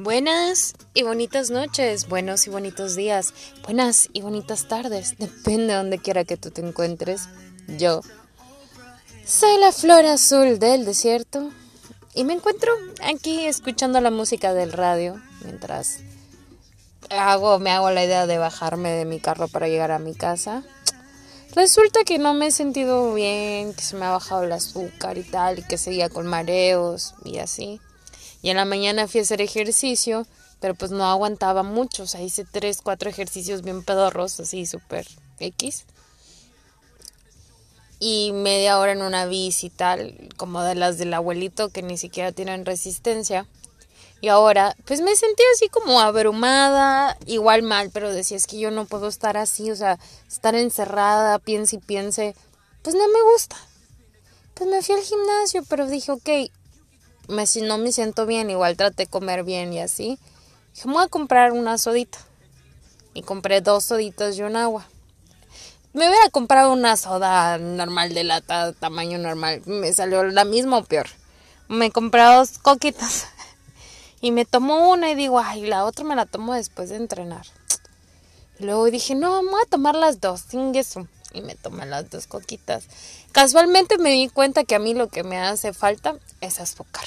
Buenas y bonitas noches, buenos y bonitos días, buenas y bonitas tardes, depende de donde quiera que tú te encuentres. Yo soy la flor azul del desierto y me encuentro aquí escuchando la música del radio mientras hago, me hago la idea de bajarme de mi carro para llegar a mi casa. Resulta que no me he sentido bien, que se me ha bajado el azúcar y tal, y que seguía con mareos y así. Y en la mañana fui a hacer ejercicio, pero pues no aguantaba mucho. O sea, hice tres, cuatro ejercicios bien pedorros, así súper X. Y media hora en una bici tal, como de las del abuelito que ni siquiera tienen resistencia. Y ahora, pues me sentí así como abrumada, igual mal, pero decía, es que yo no puedo estar así, o sea, estar encerrada, piense y piense, pues no me gusta. Pues me fui al gimnasio, pero dije, ok, me, si no me siento bien, igual traté de comer bien y así. Dije, voy a comprar una sodita. Y compré dos soditas y un agua. Me hubiera comprado una soda normal de lata, tamaño normal. Me salió la misma o peor. Me compré dos coquitas. Y me tomo una y digo, ay, la otra me la tomo después de entrenar. Luego dije, no, voy a tomar las dos, sin eso. Y me tomé las dos coquitas. Casualmente me di cuenta que a mí lo que me hace falta es azúcar.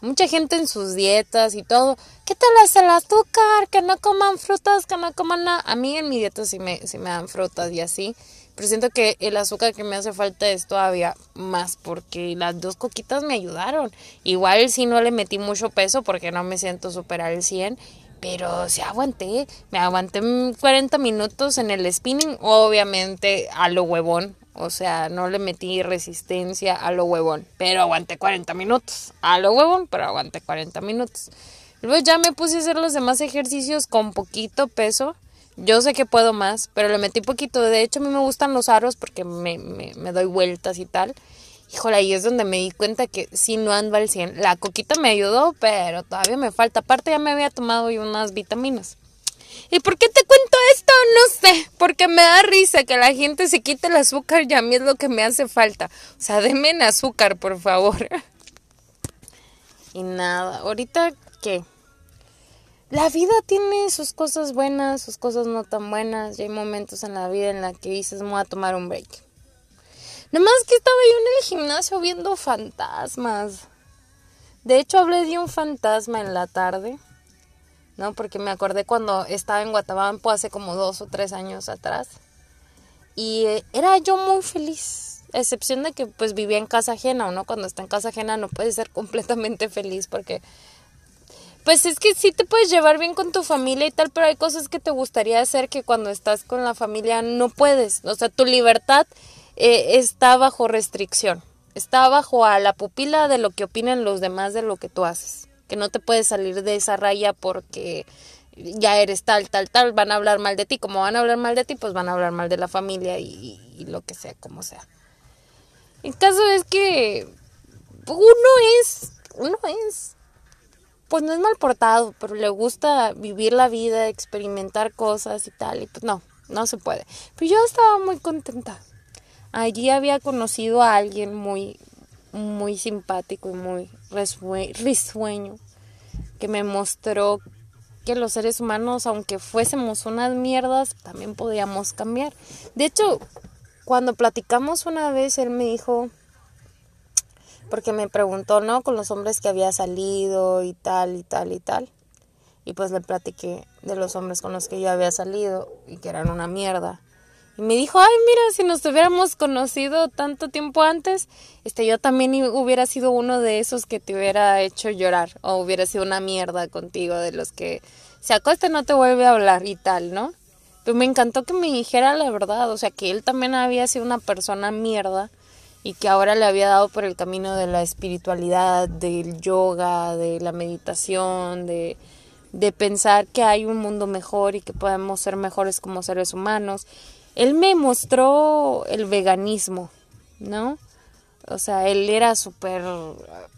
Mucha gente en sus dietas y todo, ¿qué tal hace el azúcar? Que no coman frutas, que no coman nada. A mí en mi dieta sí me, sí me dan frutas y así. Pero siento que el azúcar que me hace falta es todavía más porque las dos coquitas me ayudaron. Igual si no le metí mucho peso porque no me siento superar el 100. Pero sí aguanté, me aguanté 40 minutos en el spinning, obviamente a lo huevón, o sea, no le metí resistencia a lo huevón, pero aguanté 40 minutos. A lo huevón, pero aguanté 40 minutos. Luego ya me puse a hacer los demás ejercicios con poquito peso. Yo sé que puedo más, pero le metí poquito. De hecho, a mí me gustan los aros porque me, me, doy vueltas y tal. Híjole, ahí es donde me di cuenta que si no ando al 100. La coquita me ayudó, pero todavía me falta. Aparte ya me había tomado unas vitaminas. ¿Y por qué te cuento esto? No sé, porque me da risa que la gente se quite el azúcar y a mí es lo que me hace falta. O sea, denme en azúcar, por favor. y nada, ahorita qué. La vida tiene sus cosas buenas, sus cosas no tan buenas. Y hay momentos en la vida en la que dices, me voy a tomar un break. Nomás que estaba yo en el gimnasio viendo fantasmas. De hecho, hablé de un fantasma en la tarde. ¿no? Porque me acordé cuando estaba en Guatabampo hace como dos o tres años atrás. Y eh, era yo muy feliz, excepción de que pues vivía en casa ajena, ¿no? Cuando está en casa ajena no puedes ser completamente feliz porque... Pues es que sí te puedes llevar bien con tu familia y tal, pero hay cosas que te gustaría hacer que cuando estás con la familia no puedes. O sea, tu libertad eh, está bajo restricción, está bajo a la pupila de lo que opinan los demás de lo que tú haces que no te puedes salir de esa raya porque ya eres tal, tal, tal, van a hablar mal de ti. Como van a hablar mal de ti, pues van a hablar mal de la familia y, lo que sea, como sea. El caso es que uno es, uno es, pues no es mal portado, pero le gusta vivir la vida, experimentar cosas y tal, y pues no, no se puede. Pero yo estaba muy contenta. Allí había conocido a alguien muy, muy simpático y muy risueño que me mostró que los seres humanos, aunque fuésemos unas mierdas, también podíamos cambiar. De hecho, cuando platicamos una vez, él me dijo, porque me preguntó, ¿no? Con los hombres que había salido y tal y tal y tal. Y pues le platiqué de los hombres con los que yo había salido y que eran una mierda. Y me dijo, ay, mira, si nos hubiéramos conocido tanto tiempo antes, este, yo también hubiera sido uno de esos que te hubiera hecho llorar o hubiera sido una mierda contigo, de los que se acuesta no te vuelve a hablar y tal, ¿no? Pero me encantó que me dijera la verdad, o sea, que él también había sido una persona mierda y que ahora le había dado por el camino de la espiritualidad, del yoga, de la meditación, de, de pensar que hay un mundo mejor y que podemos ser mejores como seres humanos él me mostró el veganismo, ¿no? O sea, él era súper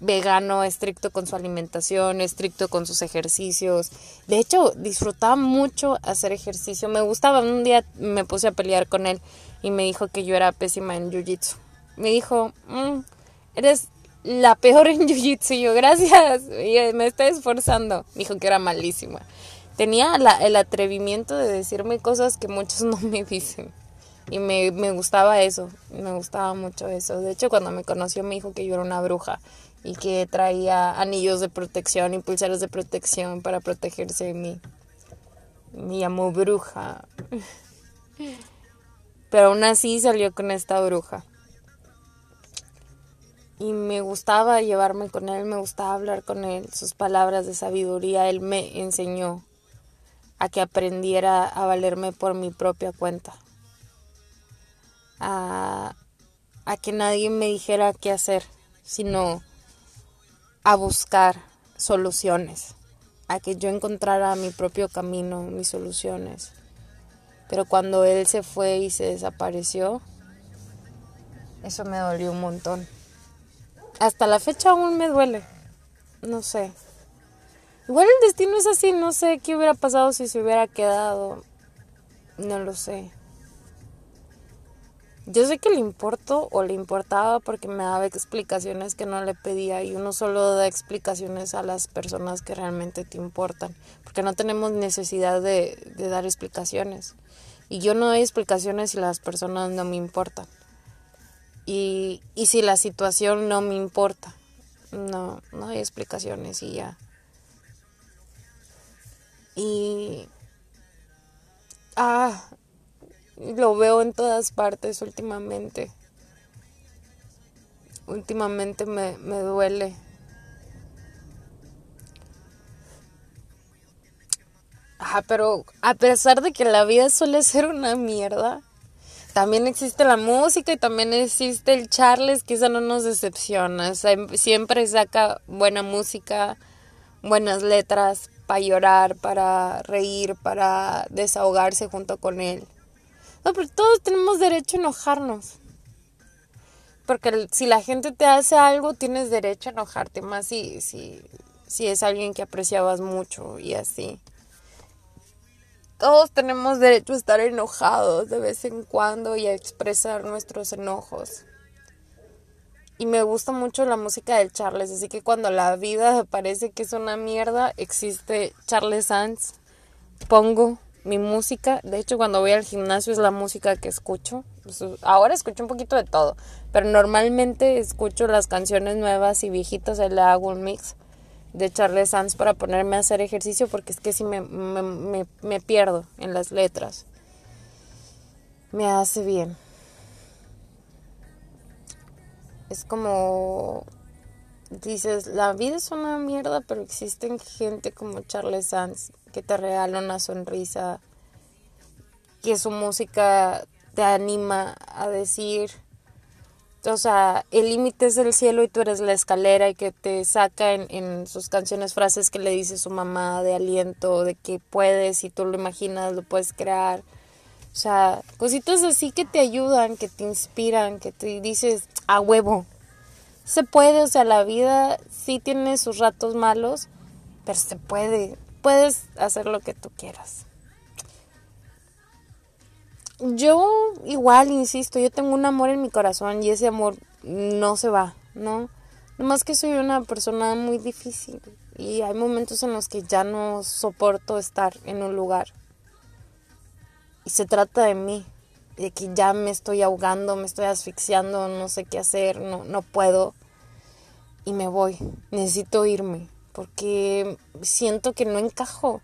vegano, estricto con su alimentación, estricto con sus ejercicios. De hecho, disfrutaba mucho hacer ejercicio. Me gustaba. Un día me puse a pelear con él y me dijo que yo era pésima en jiu-jitsu. Me dijo, mm, eres la peor en jiu-jitsu. Yo, gracias, me estoy esforzando. Dijo que era malísima. Tenía el atrevimiento de decirme cosas que muchos no me dicen. Y me, me gustaba eso, me gustaba mucho eso. De hecho, cuando me conoció me dijo que yo era una bruja y que traía anillos de protección y pulseras de protección para protegerse de mí. Me llamó bruja. Pero aún así salió con esta bruja. Y me gustaba llevarme con él, me gustaba hablar con él, sus palabras de sabiduría, él me enseñó a que aprendiera a valerme por mi propia cuenta a, que nadie me dijera qué hacer, sino a buscar soluciones, a que yo encontrara mi propio camino, mis soluciones. Pero cuando él se fue y se desapareció, eso me dolió un montón. Hasta la fecha aún me duele. No sé. Igual el destino es así, no sé qué hubiera pasado si se hubiera quedado. No lo sé. Yo sé que le importó o le importaba porque me daba explicaciones que no le pedía y uno solo da explicaciones a las personas que realmente te importan, porque no tenemos necesidad de, dar explicaciones. Y yo no doy explicaciones si las personas no me importan. Y, y si la situación no me importa, no, no hay explicaciones y ya. Y... Ah, lo veo en todas partes últimamente. Últimamente me, me duele. Ajá, pero a pesar de que la vida suele ser una mierda, también existe la música y también existe el Charles, que eso no nos decepciona. siempre saca buena música, buenas letras para llorar, para reír, para desahogarse junto con él. No, pero todos tenemos derecho a enojarnos. Porque si la gente te hace algo, tienes derecho a enojarte, más si, si, si es alguien que apreciabas mucho y así. Todos tenemos derecho a estar enojados de vez en cuando y a expresar nuestros enojos. Y me gusta mucho la música del Charles, así que cuando la vida parece que es una mierda, existe Charles Sands. Pongo mi música, de hecho cuando voy al gimnasio es la música que escucho. Pues, ahora escucho un poquito de todo, pero normalmente escucho las canciones nuevas y viejitas, le hago un mix de Charles Sands para ponerme a hacer ejercicio porque es que si me, me, me pierdo en las letras. Me hace bien. Es como dices, la vida es una mierda, pero existen gente como Charles Sands que te regala una sonrisa, que su música te anima a decir, o sea, el límite es el cielo y tú eres la escalera y que te saca en, en, sus canciones frases que le dice su mamá de aliento, de que puedes, y tú lo imaginas, lo puedes crear. O sea, cositas así que te ayudan, que te inspiran, que te dices, a huevo. Se puede, o sea, la vida sí tiene sus ratos malos, pero se puede puedes hacer lo que tú quieras. Yo igual, insisto, yo tengo un amor en mi corazón y ese amor no se va, ¿no? Nomás que soy una persona muy difícil y hay momentos en los que ya no soporto estar en un lugar. Y se trata de mí, de que ya me estoy ahogando, me estoy asfixiando, no sé qué hacer, no, no puedo. Y me voy, necesito irme porque siento que no encajo,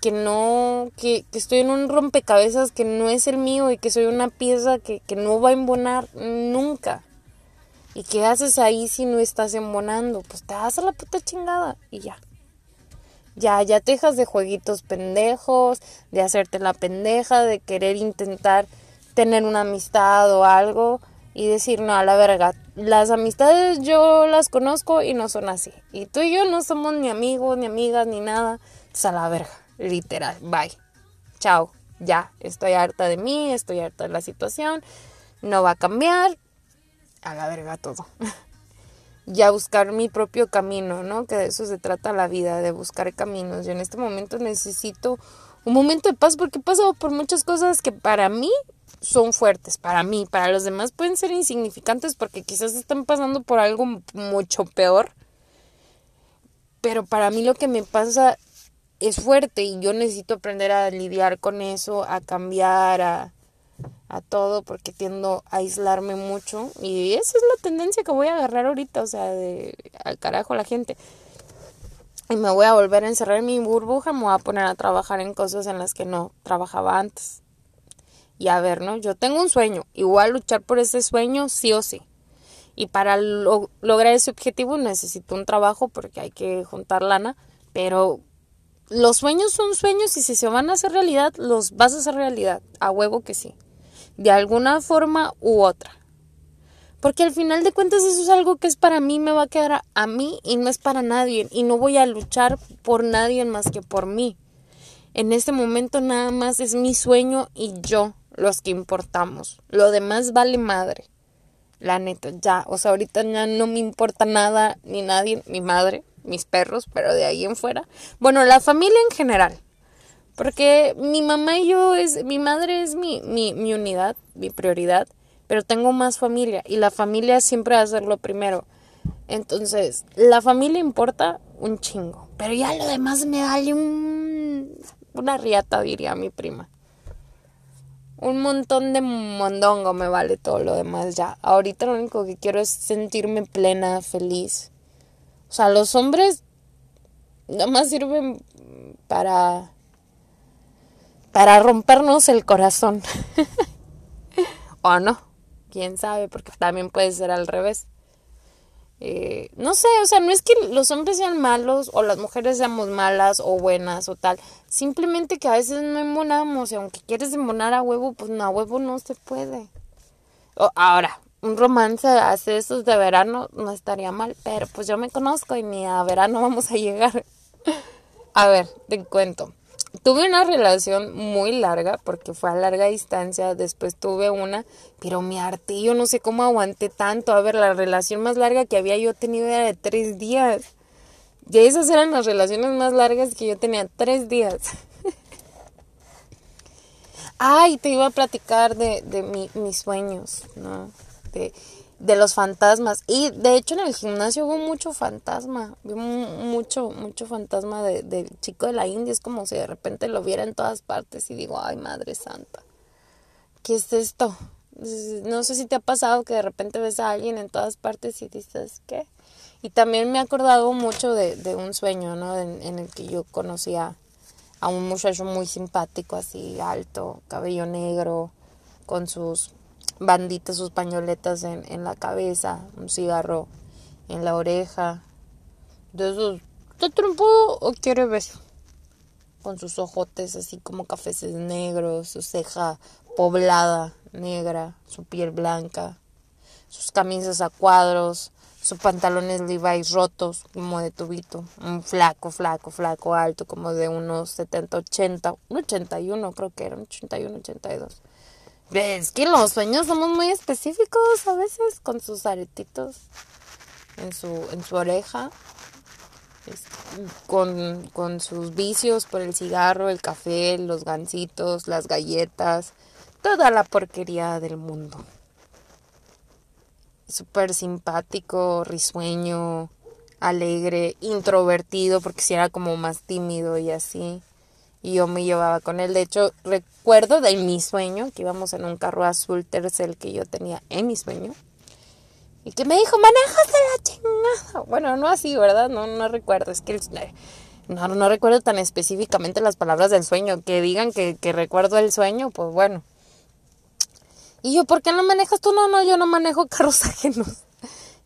que no, que, estoy en un rompecabezas que no es el mío y que soy una pieza que, que no va a embonar nunca. ¿Y qué haces ahí si no estás embonando? Pues te das a la puta chingada y ya. Ya, ya te dejas de jueguitos pendejos, de hacerte la pendeja, de querer intentar tener una amistad o algo y decir, no, a la verga, las amistades yo las conozco y no son así. Y tú y yo no somos ni amigos, ni amigas, ni nada. Entonces a la verga, literal, bye. Chao, ya, estoy harta de mí, estoy harta de la situación, no va a cambiar, a la verga todo. ya buscar mi propio camino, ¿no? Que de eso se trata la vida, de buscar caminos. Yo en este momento necesito un momento de paz porque he pasado por muchas cosas que para mí son fuertes, para mí, para los demás pueden ser insignificantes porque quizás están pasando por algo mucho peor. Pero para mí lo que me pasa es fuerte y yo necesito aprender a lidiar con eso, a cambiar, a, a todo, porque tiendo a aislarme mucho. Y esa es la tendencia que voy a agarrar ahorita, o sea, de al carajo la gente. Y me voy a volver a encerrar en mi burbuja, me voy a poner a trabajar en cosas en las que no trabajaba antes. Y a ver, ¿no? Yo tengo un sueño, igual luchar por ese sueño sí o sí. Y para lograr ese objetivo necesito un trabajo porque hay que juntar lana, pero los sueños son sueños y si se van a hacer realidad, los vas a hacer realidad, a huevo que sí, de alguna forma u otra. Porque al final de cuentas eso es algo que es para mí, me va a quedar a, mí y no es para nadie. Y no voy a luchar por nadie más que por mí. En este momento nada más es mi sueño y yo los que importamos. Lo demás vale madre. La neta, ya. O sea, ahorita ya no me importa nada ni nadie, mi madre mis perros, pero de ahí en fuera. Bueno, la familia en general. Porque mi mamá y yo es, mi madre es mi, mi, mi unidad, mi prioridad, pero tengo más familia y la familia siempre va a ser lo primero. Entonces, la familia importa un chingo, pero ya lo demás me da un, una riata, diría mi prima. Un montón de mondongo me vale todo lo demás ya. Ahorita lo único que quiero es sentirme plena, feliz o sea, los hombres nada más sirven para para rompernos el corazón. o no, quién sabe, porque también puede ser al revés. Eh, no sé, o sea, no es que los hombres sean malos o las mujeres seamos malas o buenas o tal. Simplemente que a veces no emonamos y aunque quieres emonar a huevo, pues no, a huevo no se puede. ahora, un romance hace esos de verano no estaría mal, pero pues yo me conozco y ni a verano vamos a llegar. a ver, te cuento. Tuve una relación muy larga porque fue a larga distancia, después tuve una, pero me harté, yo no sé cómo aguanté tanto. A ver, la relación más larga que había yo tenido era de tres días. Y esas eran las relaciones más largas que yo tenía, tres días. Ay, te iba a platicar de, de mis sueños, ¿no? de, los fantasmas. Y de hecho en el gimnasio hubo mucho fantasma, vi mucho, mucho fantasma del de chico de la India. Es como si de repente lo viera en todas partes y digo, ay Madre Santa, ¿qué es esto? No sé si te ha pasado que de repente ves a alguien en todas partes y dices, ¿qué? Y también me he acordado mucho de, de un sueño, ¿no? En, en, el que yo conocía a un muchacho muy simpático, así alto, cabello negro, con sus banditas, sus pañoletas en, en la cabeza, un cigarro en la oreja. De esos, ¿te trompudo o quiere beso? Con sus ojotes así como cafeces negros, su ceja poblada, negra, su piel blanca, sus camisas a cuadros, sus pantalones Levi's rotos, como de tubito, un flaco, flaco, flaco, alto, como de unos 70, 80, un 81 creo que era, un 81, 82 es que los sueños somos muy específicos a veces con sus aretitos en su, en su oreja, con, con sus vicios por el cigarro, el café, los gancitos, las galletas, toda la porquería del mundo. Súper simpático, risueño, alegre, introvertido, porque si era como más tímido y así y yo me llevaba con él. De hecho, recuerdo de mi sueño que íbamos en un carro azul tercel que yo tenía en mi sueño. Y que me dijo, manejas de la chingada. Bueno, no así, ¿verdad? No, no recuerdo. Es que no, no recuerdo tan específicamente las palabras del sueño. Que digan que, que recuerdo el sueño, pues bueno. Y yo, ¿por qué no manejas tú? No, no, yo no manejo carros ajenos.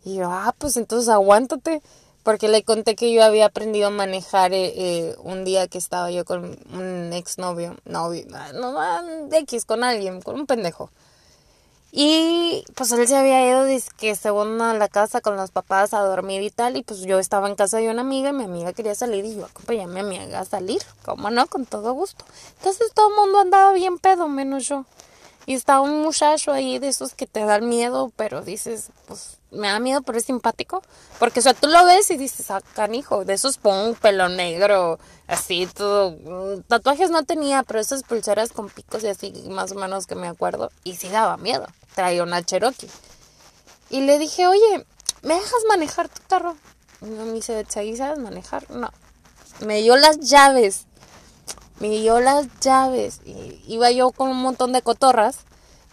Y yo, ah, pues entonces aguántate porque le conté que yo había aprendido a manejar eh, eh, un día que estaba yo con un exnovio, novio, no, X, con alguien, con un pendejo. Y pues él se había ido que según a la casa con los papás a dormir y tal, y pues yo estaba en casa de una amiga y mi amiga quería salir y yo acompañé a mi amiga a salir, como no, con todo gusto. Entonces todo el mundo andaba bien pedo, menos yo. Y estaba un muchacho ahí de esos que te dan miedo, pero dices, pues me da miedo, pero es simpático. Porque, o sea, tú lo ves y dices, ah, canijo, de esos pon pelo negro, así, todo. Mm, tatuajes no tenía, pero esas pulseras con picos y así, más o menos que me acuerdo. Y sí daba miedo. Traía una Cherokee. Y le dije, oye, ¿me dejas manejar tu carro? Y me dice, ¿sabes manejar? No. Me dio las llaves. Me dio las llaves. Y iba yo con un montón de cotorras.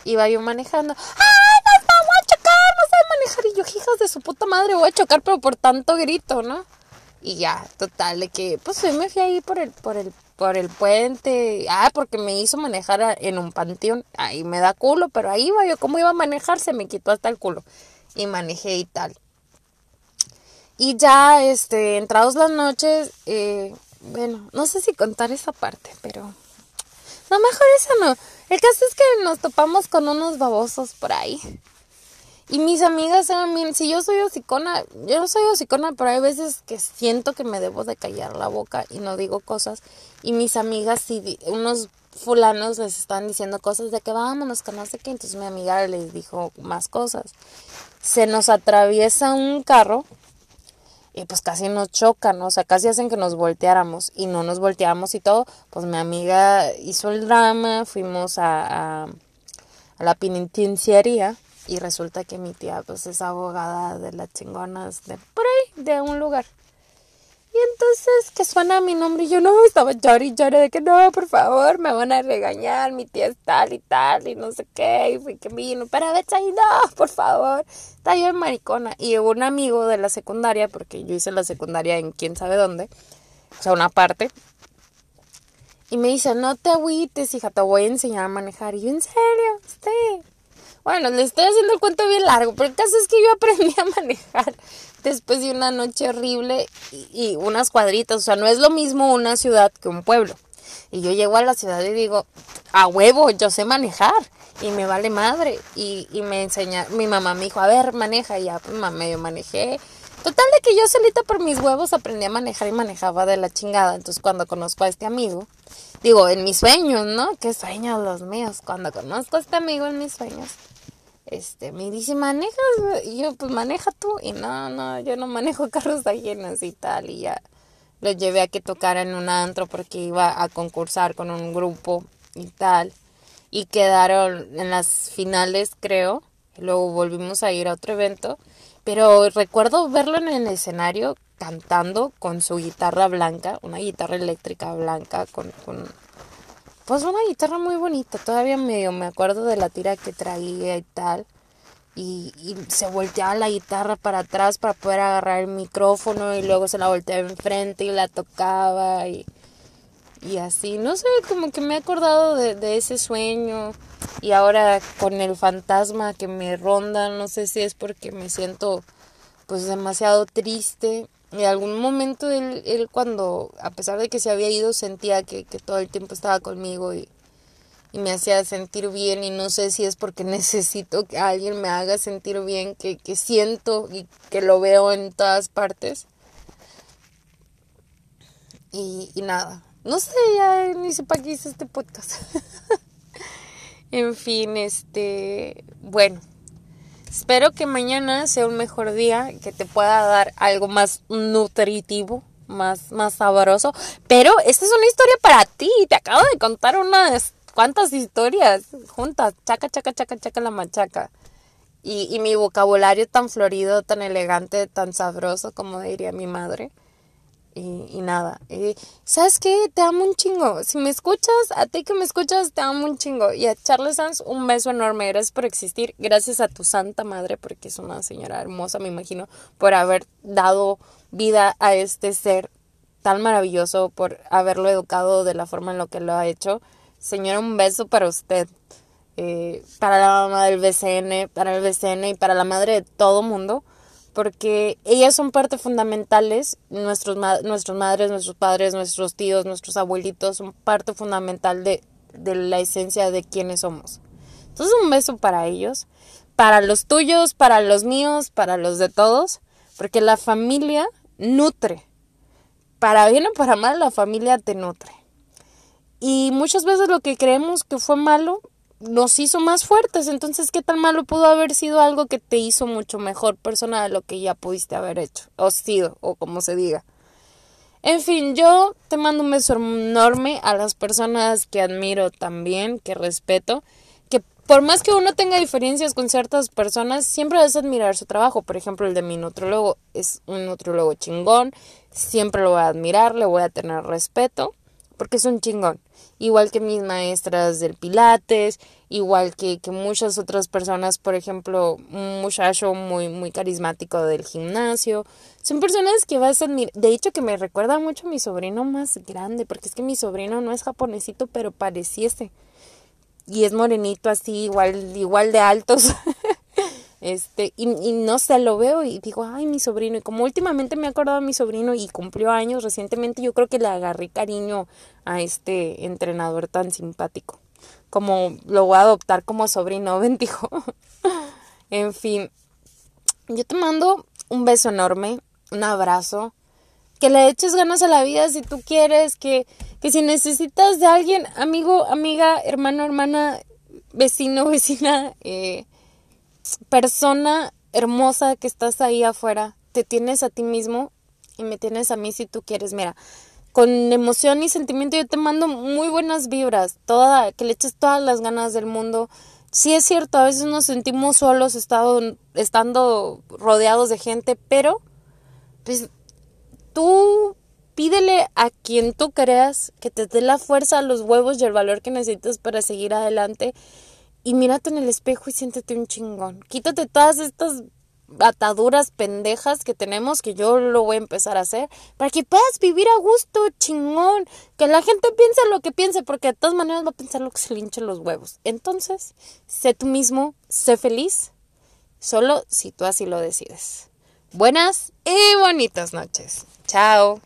Iba yo manejando. ¡Ay, nos vamos a chocar! No sé Y yo, hijas de su puta madre, voy a chocar, pero por tanto grito, ¿no? Y ya, total, de que, pues me fui ahí por el, por el, por el puente. Ah, porque me hizo manejar en un panteón. Ahí me da culo, pero ahí iba yo. ¿Cómo iba a manejar? Se me quitó hasta el culo. Y manejé y tal. Y ya, este, entrados las noches, eh, bueno, no sé si contar esa parte, pero... No, mejor eso no. El caso es que nos topamos con unos babosos por ahí. Y mis amigas eran bien, si yo soy hocicona, yo no soy hocicona, pero hay veces que siento que me debo de callar la boca y no digo cosas. Y mis amigas, si unos fulanos les están diciendo cosas de que vámonos, que no sé qué, entonces mi amiga les dijo más cosas. Se nos atraviesa un carro y pues casi nos chocan, o sea, casi hacen que nos volteáramos y no nos volteamos y todo, pues mi amiga hizo el drama, fuimos a, a, la penitenciaría y resulta que mi tía pues es abogada de las chingonas de por ahí, de un lugar. Y entonces que suena mi nombre y yo no, estaba llorando y de que no, por favor, me van a regañar, mi tía es tal y tal y no sé qué, y fui que vino, para ver ahí, no, por favor, está yo en maricona. Y un amigo de la secundaria, porque yo hice la secundaria en quién sabe dónde, o sea, una parte, y me dice, no te agüites, hija, te voy a enseñar a manejar. Y yo, ¿en serio? Sí. Bueno, le estoy haciendo el cuento bien largo, pero el caso es que yo aprendí a manejar después de una noche horrible y, unas cuadritas. O sea, no es lo mismo una ciudad que un pueblo. Y yo llego a la ciudad y digo, a huevo, yo sé manejar. Y me vale madre. Y, y me enseña, mi mamá me dijo, a ver, maneja. Y ya, pues medio manejé. Total de que yo solita por mis huevos aprendí a manejar y manejaba de la chingada. Entonces cuando conozco a este amigo, digo, en mis sueños, ¿no? ¿Qué sueños los míos? Cuando conozco a este amigo en mis sueños, este, me dice, ¿manejas? Y yo, pues maneja tú. Y no, no, yo no manejo carros ajenos y tal. Y ya lo llevé a que tocara en un antro porque iba a concursar con un grupo y tal. Y quedaron en las finales, creo. luego volvimos a ir a otro evento. Pero recuerdo verlo en el escenario cantando con su guitarra blanca, una guitarra eléctrica blanca con, con pues una guitarra muy bonita, todavía medio me acuerdo de la tira que traía y tal. Y, y, se volteaba la guitarra para atrás para poder agarrar el micrófono y luego se la volteaba enfrente y la tocaba y, y así. No sé, como que me he acordado de, ese sueño y ahora con el fantasma que me ronda, no sé si es porque me siento pues demasiado triste en algún momento él, él cuando, a pesar de que se había ido, sentía que, que todo el tiempo estaba conmigo y, me hacía sentir bien y no sé si es porque necesito que alguien me haga sentir bien, que, que siento y que lo veo en todas partes. Y nada, no sé, ya ni sé para qué hice este podcast. en fin, este, bueno. Espero que mañana sea un mejor día, que te pueda dar algo más nutritivo, más, más sabroso. Pero esta es una historia para ti. Te acabo de contar unas cuantas historias juntas. Chaca, chaca, chaca, chaca la machaca. Y, y mi vocabulario tan florido, tan elegante, tan sabroso, como diría mi madre. Y, nada. Y, ¿Sabes qué? Te amo un chingo. Si me escuchas, a ti que me escuchas, te amo un chingo. Y a Charles Sanz, un beso enorme. Gracias por existir. Gracias a tu santa madre, porque es una señora hermosa, me imagino, por haber dado vida a este ser tan maravilloso, por haberlo educado de la forma en lo que lo ha hecho. Señora, un beso para usted. Eh, para la mamá del BCN, para el BCN y para la madre de todo mundo porque ellas son parte fundamentales, nuestros, nuestros madres, nuestros padres, nuestros tíos, nuestros abuelitos son parte fundamental de, de la esencia de quienes somos. Entonces un beso para ellos, para los tuyos, para los míos, para los de todos, porque la familia nutre. Para bien o para mal, la familia te nutre. Y muchas veces lo que creemos que fue malo, nos hizo más fuertes. Entonces, ¿qué tan malo pudo haber sido algo que te hizo mucho mejor persona de lo que ya pudiste haber hecho? O sido, o como se diga. En fin, yo te mando un beso enorme a las personas que admiro también, que respeto, que por más que uno tenga diferencias con ciertas personas, siempre vas admirar su trabajo. Por ejemplo, el de mi nutrólogo es un nutrólogo chingón, siempre lo voy a admirar, le voy a tener respeto, porque es un chingón igual que mis maestras del Pilates, igual que, que muchas otras personas, por ejemplo, un muchacho muy, muy carismático del gimnasio. Son personas que vas a admirar. De hecho, que me recuerda mucho a mi sobrino más grande, porque es que mi sobrino no es japonesito, pero pareciese. Y es morenito así, igual, igual de altos. Este, y, no sé, lo veo y digo, ay, mi sobrino. Y como últimamente me he acordado de mi sobrino y cumplió años recientemente, yo creo que le agarré cariño a este entrenador tan simpático. Como lo voy a adoptar como sobrino, bendijo. en fin, yo te mando un beso enorme, un abrazo. Que le eches ganas a la vida si tú quieres, que, que si necesitas de alguien, amigo, amiga, hermano, hermana, vecino, vecina, eh, persona hermosa que estás ahí afuera, te tienes a ti mismo y me tienes a mí si tú quieres. Mira, con emoción y sentimiento yo te mando muy buenas vibras, toda, que le eches todas las ganas del mundo. Sí es cierto, a veces nos sentimos solos estado, estando rodeados de gente, pero pues tú pídele a quien tú creas que te dé la fuerza, los huevos y el valor que necesitas para seguir adelante y mírate en el espejo y siéntete un chingón. Quítate todas estas ataduras pendejas que tenemos, que yo lo voy a empezar a hacer, para que puedas vivir a gusto, chingón. Que la gente piense lo que piense, porque de todas maneras va a pensar lo que se le hinche los huevos. Entonces, sé tú mismo, sé feliz, solo si tú así lo decides. Buenas y bonitas noches. Chao.